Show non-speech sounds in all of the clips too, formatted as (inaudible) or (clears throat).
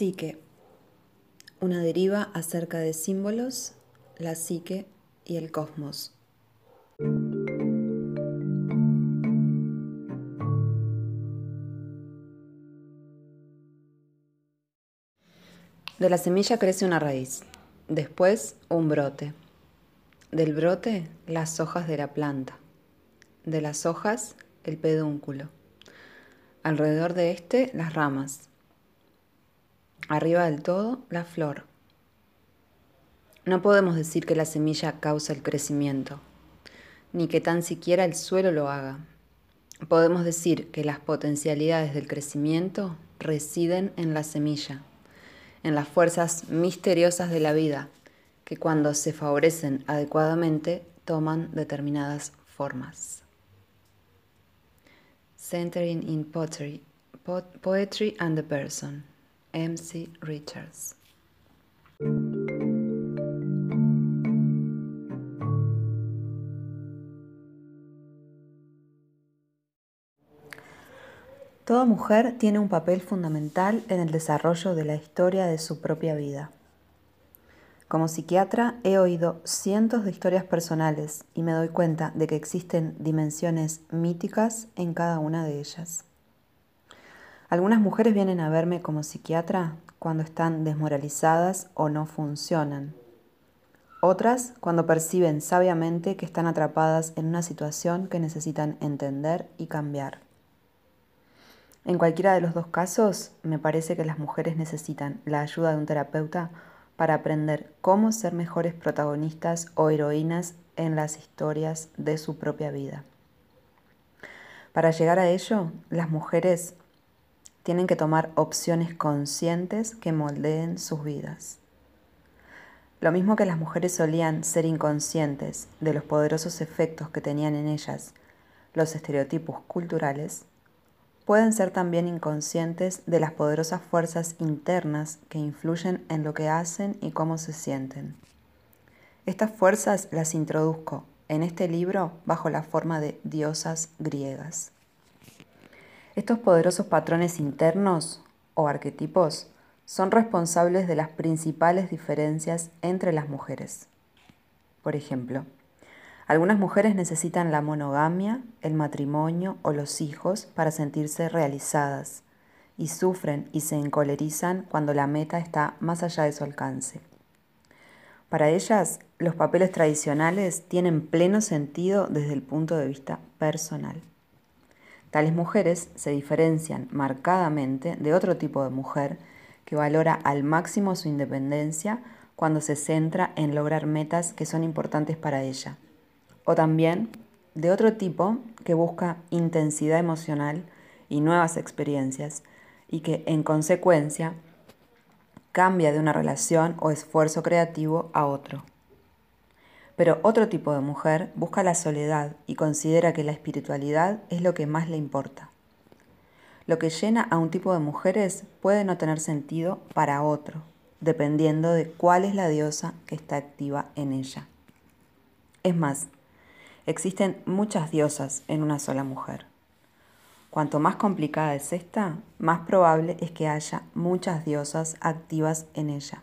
Psique. Una deriva acerca de símbolos, la psique y el cosmos. De la semilla crece una raíz, después un brote. Del brote las hojas de la planta, de las hojas el pedúnculo, alrededor de este las ramas, arriba del todo la flor. No podemos decir que la semilla causa el crecimiento, ni que tan siquiera el suelo lo haga. Podemos decir que las potencialidades del crecimiento residen en la semilla en las fuerzas misteriosas de la vida, que cuando se favorecen adecuadamente toman determinadas formas. Centering in Pottery, Poetry and the Person, M.C. Richards. Toda mujer tiene un papel fundamental en el desarrollo de la historia de su propia vida. Como psiquiatra he oído cientos de historias personales y me doy cuenta de que existen dimensiones míticas en cada una de ellas. Algunas mujeres vienen a verme como psiquiatra cuando están desmoralizadas o no funcionan. Otras cuando perciben sabiamente que están atrapadas en una situación que necesitan entender y cambiar. En cualquiera de los dos casos, me parece que las mujeres necesitan la ayuda de un terapeuta para aprender cómo ser mejores protagonistas o heroínas en las historias de su propia vida. Para llegar a ello, las mujeres tienen que tomar opciones conscientes que moldeen sus vidas. Lo mismo que las mujeres solían ser inconscientes de los poderosos efectos que tenían en ellas los estereotipos culturales, pueden ser también inconscientes de las poderosas fuerzas internas que influyen en lo que hacen y cómo se sienten. Estas fuerzas las introduzco en este libro bajo la forma de diosas griegas. Estos poderosos patrones internos o arquetipos son responsables de las principales diferencias entre las mujeres. Por ejemplo, algunas mujeres necesitan la monogamia, el matrimonio o los hijos para sentirse realizadas y sufren y se encolerizan cuando la meta está más allá de su alcance. Para ellas, los papeles tradicionales tienen pleno sentido desde el punto de vista personal. Tales mujeres se diferencian marcadamente de otro tipo de mujer que valora al máximo su independencia cuando se centra en lograr metas que son importantes para ella o también de otro tipo que busca intensidad emocional y nuevas experiencias y que en consecuencia cambia de una relación o esfuerzo creativo a otro. Pero otro tipo de mujer busca la soledad y considera que la espiritualidad es lo que más le importa. Lo que llena a un tipo de mujeres puede no tener sentido para otro, dependiendo de cuál es la diosa que está activa en ella. Es más, Existen muchas diosas en una sola mujer. Cuanto más complicada es esta, más probable es que haya muchas diosas activas en ella.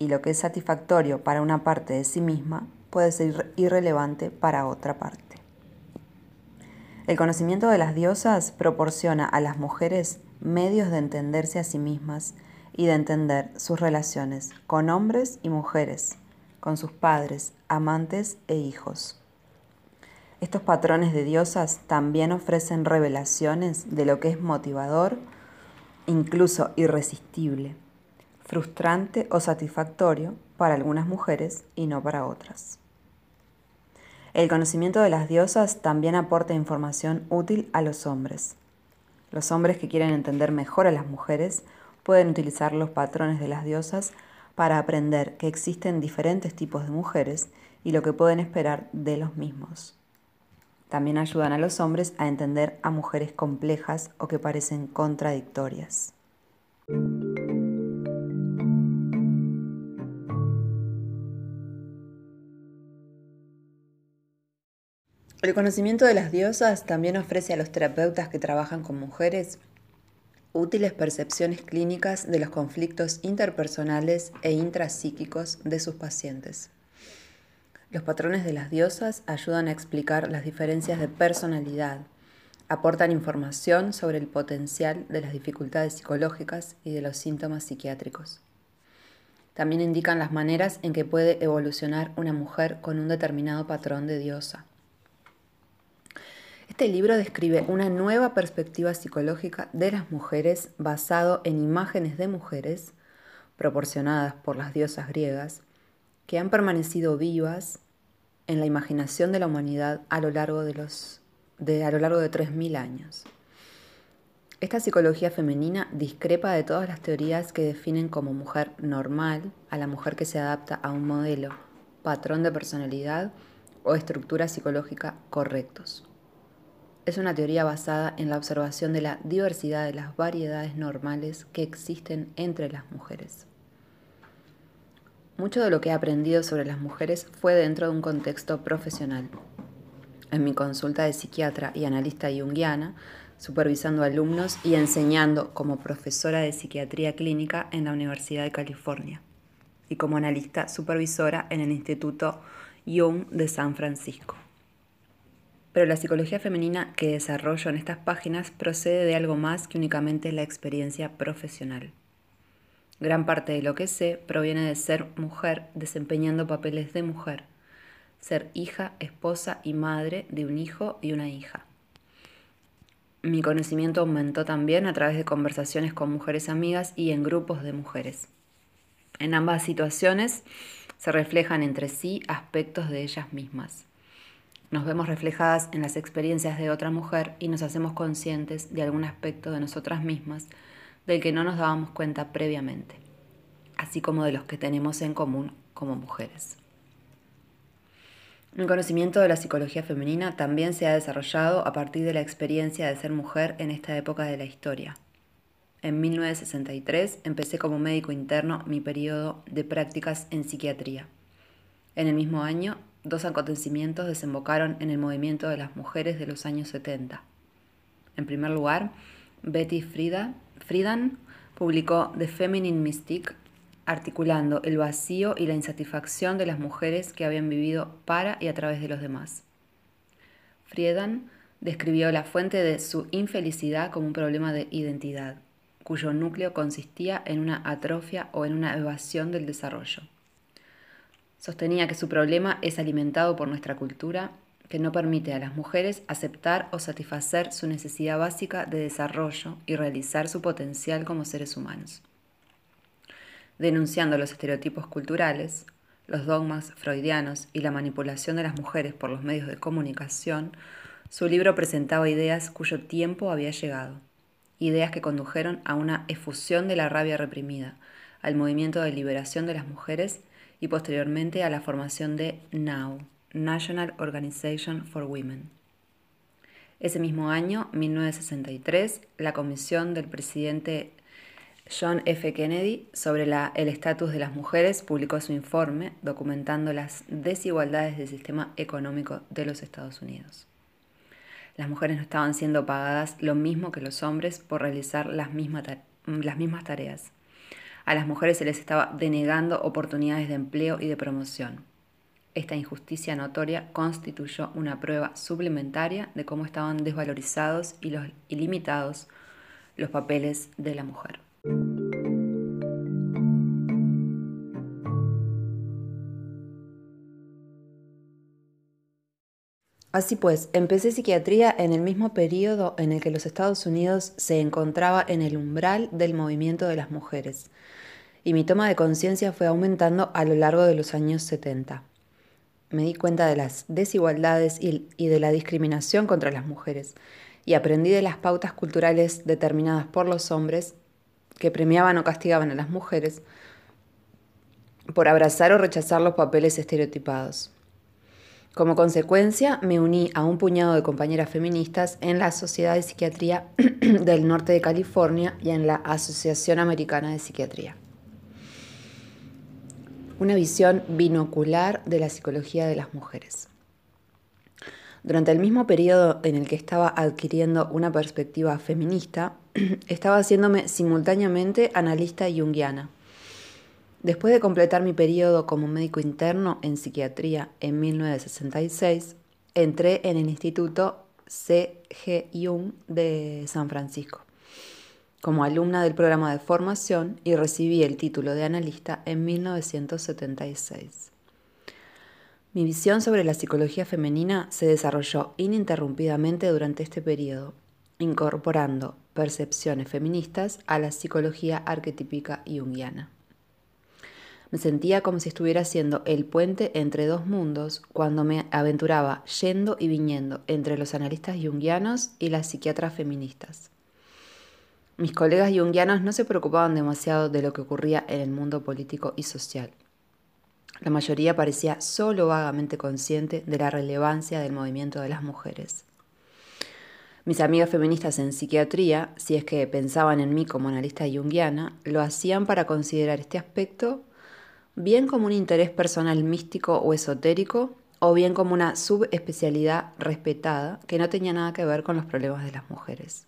Y lo que es satisfactorio para una parte de sí misma puede ser irrelevante para otra parte. El conocimiento de las diosas proporciona a las mujeres medios de entenderse a sí mismas y de entender sus relaciones con hombres y mujeres, con sus padres, amantes e hijos. Estos patrones de diosas también ofrecen revelaciones de lo que es motivador, incluso irresistible, frustrante o satisfactorio para algunas mujeres y no para otras. El conocimiento de las diosas también aporta información útil a los hombres. Los hombres que quieren entender mejor a las mujeres pueden utilizar los patrones de las diosas para aprender que existen diferentes tipos de mujeres y lo que pueden esperar de los mismos. También ayudan a los hombres a entender a mujeres complejas o que parecen contradictorias. El conocimiento de las diosas también ofrece a los terapeutas que trabajan con mujeres Útiles percepciones clínicas de los conflictos interpersonales e intrapsíquicos de sus pacientes. Los patrones de las diosas ayudan a explicar las diferencias de personalidad, aportan información sobre el potencial de las dificultades psicológicas y de los síntomas psiquiátricos. También indican las maneras en que puede evolucionar una mujer con un determinado patrón de diosa. Este libro describe una nueva perspectiva psicológica de las mujeres basado en imágenes de mujeres proporcionadas por las diosas griegas que han permanecido vivas en la imaginación de la humanidad a lo largo de, los, de, a lo largo de 3.000 años. Esta psicología femenina discrepa de todas las teorías que definen como mujer normal a la mujer que se adapta a un modelo, patrón de personalidad o estructura psicológica correctos es una teoría basada en la observación de la diversidad de las variedades normales que existen entre las mujeres. Mucho de lo que he aprendido sobre las mujeres fue dentro de un contexto profesional. En mi consulta de psiquiatra y analista junguiana, supervisando alumnos y enseñando como profesora de psiquiatría clínica en la Universidad de California y como analista supervisora en el Instituto Jung de San Francisco. Pero la psicología femenina que desarrollo en estas páginas procede de algo más que únicamente la experiencia profesional. Gran parte de lo que sé proviene de ser mujer desempeñando papeles de mujer, ser hija, esposa y madre de un hijo y una hija. Mi conocimiento aumentó también a través de conversaciones con mujeres amigas y en grupos de mujeres. En ambas situaciones se reflejan entre sí aspectos de ellas mismas. Nos vemos reflejadas en las experiencias de otra mujer y nos hacemos conscientes de algún aspecto de nosotras mismas del que no nos dábamos cuenta previamente, así como de los que tenemos en común como mujeres. Mi conocimiento de la psicología femenina también se ha desarrollado a partir de la experiencia de ser mujer en esta época de la historia. En 1963 empecé como médico interno mi periodo de prácticas en psiquiatría. En el mismo año dos acontecimientos desembocaron en el movimiento de las mujeres de los años 70. En primer lugar, Betty Friedan publicó The Feminine Mystic, articulando el vacío y la insatisfacción de las mujeres que habían vivido para y a través de los demás. Friedan describió la fuente de su infelicidad como un problema de identidad, cuyo núcleo consistía en una atrofia o en una evasión del desarrollo. Sostenía que su problema es alimentado por nuestra cultura que no permite a las mujeres aceptar o satisfacer su necesidad básica de desarrollo y realizar su potencial como seres humanos. Denunciando los estereotipos culturales, los dogmas freudianos y la manipulación de las mujeres por los medios de comunicación, su libro presentaba ideas cuyo tiempo había llegado, ideas que condujeron a una efusión de la rabia reprimida, al movimiento de liberación de las mujeres y posteriormente a la formación de NOW, National Organization for Women. Ese mismo año, 1963, la comisión del presidente John F. Kennedy sobre el estatus de las mujeres publicó su informe documentando las desigualdades del sistema económico de los Estados Unidos. Las mujeres no estaban siendo pagadas lo mismo que los hombres por realizar las mismas tareas a las mujeres se les estaba denegando oportunidades de empleo y de promoción. Esta injusticia notoria constituyó una prueba suplementaria de cómo estaban desvalorizados y, los, limitados los papeles de la mujer. Así pues, empecé psiquiatría en el mismo periodo en el que los Estados Unidos se encontraba en el umbral del movimiento de las mujeres, y mi toma de conciencia fue aumentando a lo largo de los años 70. Me di cuenta de las desigualdades y, de la discriminación contra las mujeres, y aprendí de las pautas culturales determinadas por los hombres que premiaban o castigaban a las mujeres por abrazar o rechazar los papeles estereotipados. Como consecuencia, me uní a un puñado de compañeras feministas en la Sociedad de Psiquiatría (clears throat) del Norte de California y en la Asociación Americana de Psiquiatría. Una visión binocular de la psicología de las mujeres. Durante el mismo periodo en el que estaba adquiriendo una perspectiva feminista, (clears throat) estaba haciéndome simultáneamente analista junguiana. Después de completar mi periodo como médico interno en psiquiatría en 1966, entré en el Instituto C.G. Jung de San Francisco como alumna del programa de formación y recibí el título de analista en 1976. Mi visión sobre la psicología femenina se desarrolló ininterrumpidamente durante este periodo, incorporando percepciones feministas a la psicología arquetípica junguiana. Me sentía como si estuviera siendo el puente entre dos mundos cuando me aventuraba yendo y viniendo entre los analistas junguianos y las psiquiatras feministas. Mis colegas junguianos no se preocupaban demasiado de lo que ocurría en el mundo político y social. La mayoría parecía solo vagamente consciente de la relevancia del movimiento de las mujeres. Mis amigas feministas en psiquiatría, si es que pensaban en mí como analista junguiana, lo hacían para considerar este aspecto bien como un interés personal místico o esotérico, o bien como una subespecialidad respetada que no tenía nada que ver con los problemas de las mujeres.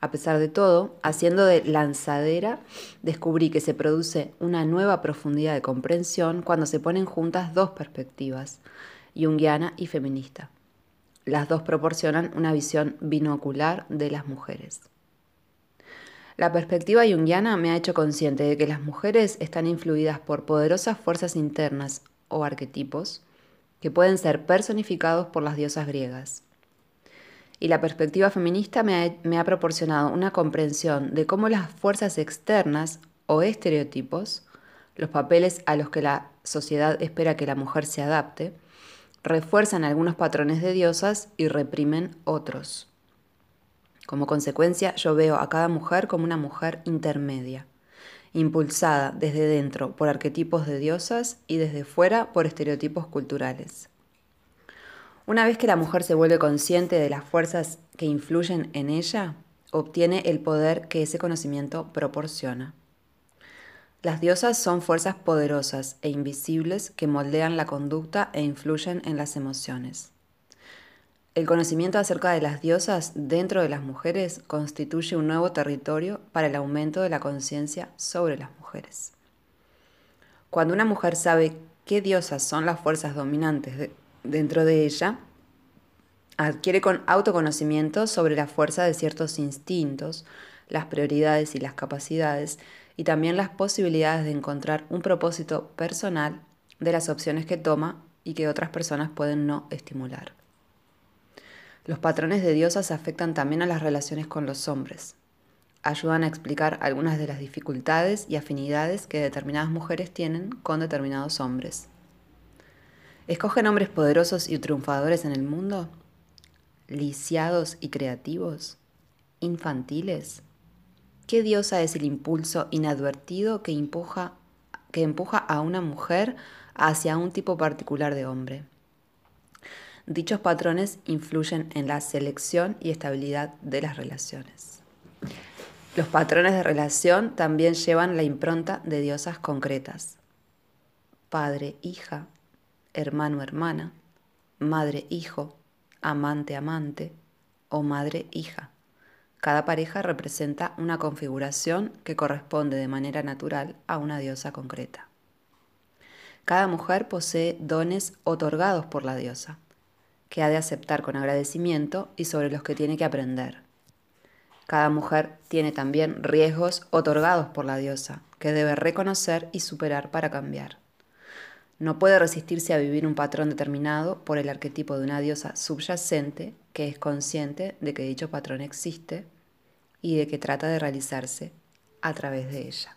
A pesar de todo, haciendo de lanzadera, descubrí que se produce una nueva profundidad de comprensión cuando se ponen juntas dos perspectivas, junguiana y feminista. Las dos proporcionan una visión binocular de las mujeres. La perspectiva junguiana me ha hecho consciente de que las mujeres están influidas por poderosas fuerzas internas o arquetipos que pueden ser personificados por las diosas griegas y la perspectiva feminista me ha, proporcionado una comprensión de cómo las fuerzas externas o estereotipos, los papeles a los que la sociedad espera que la mujer se adapte, refuerzan algunos patrones de diosas y reprimen otros. Como consecuencia, yo veo a cada mujer como una mujer intermedia, impulsada desde dentro por arquetipos de diosas y desde fuera por estereotipos culturales. Una vez que la mujer se vuelve consciente de las fuerzas que influyen en ella, obtiene el poder que ese conocimiento proporciona. Las diosas son fuerzas poderosas e invisibles que moldean la conducta e influyen en las emociones. El conocimiento acerca de las diosas dentro de las mujeres constituye un nuevo territorio para el aumento de la conciencia sobre las mujeres. Cuando una mujer sabe qué diosas son las fuerzas dominantes de, dentro de ella, adquiere con autoconocimiento sobre la fuerza de ciertos instintos, las prioridades y las capacidades, y también las posibilidades de encontrar un propósito personal de las opciones que toma y que otras personas pueden no estimular. Los patrones de diosas afectan también a las relaciones con los hombres. Ayudan a explicar algunas de las dificultades y afinidades que determinadas mujeres tienen con determinados hombres. ¿Escogen hombres poderosos y triunfadores en el mundo? ¿Lisiados y creativos? ¿Infantiles? ¿Qué diosa es el impulso inadvertido que empuja, que empuja a una mujer hacia un tipo particular de hombre? Dichos patrones influyen en la selección y estabilidad de las relaciones. Los patrones de relación también llevan la impronta de diosas concretas. Padre, hija, hermano-hermana, madre-hijo, amante-amante o madre-hija. Cada pareja representa una configuración que corresponde de manera natural a una diosa concreta. Cada mujer posee dones otorgados por la diosa, que ha de aceptar con agradecimiento y sobre los que tiene que aprender. Cada mujer tiene también riesgos otorgados por la diosa, que debe reconocer y superar para cambiar. No puede resistirse a vivir un patrón determinado por el arquetipo de una diosa subyacente que es consciente de que dicho patrón existe y de que trata de realizarse a través de ella.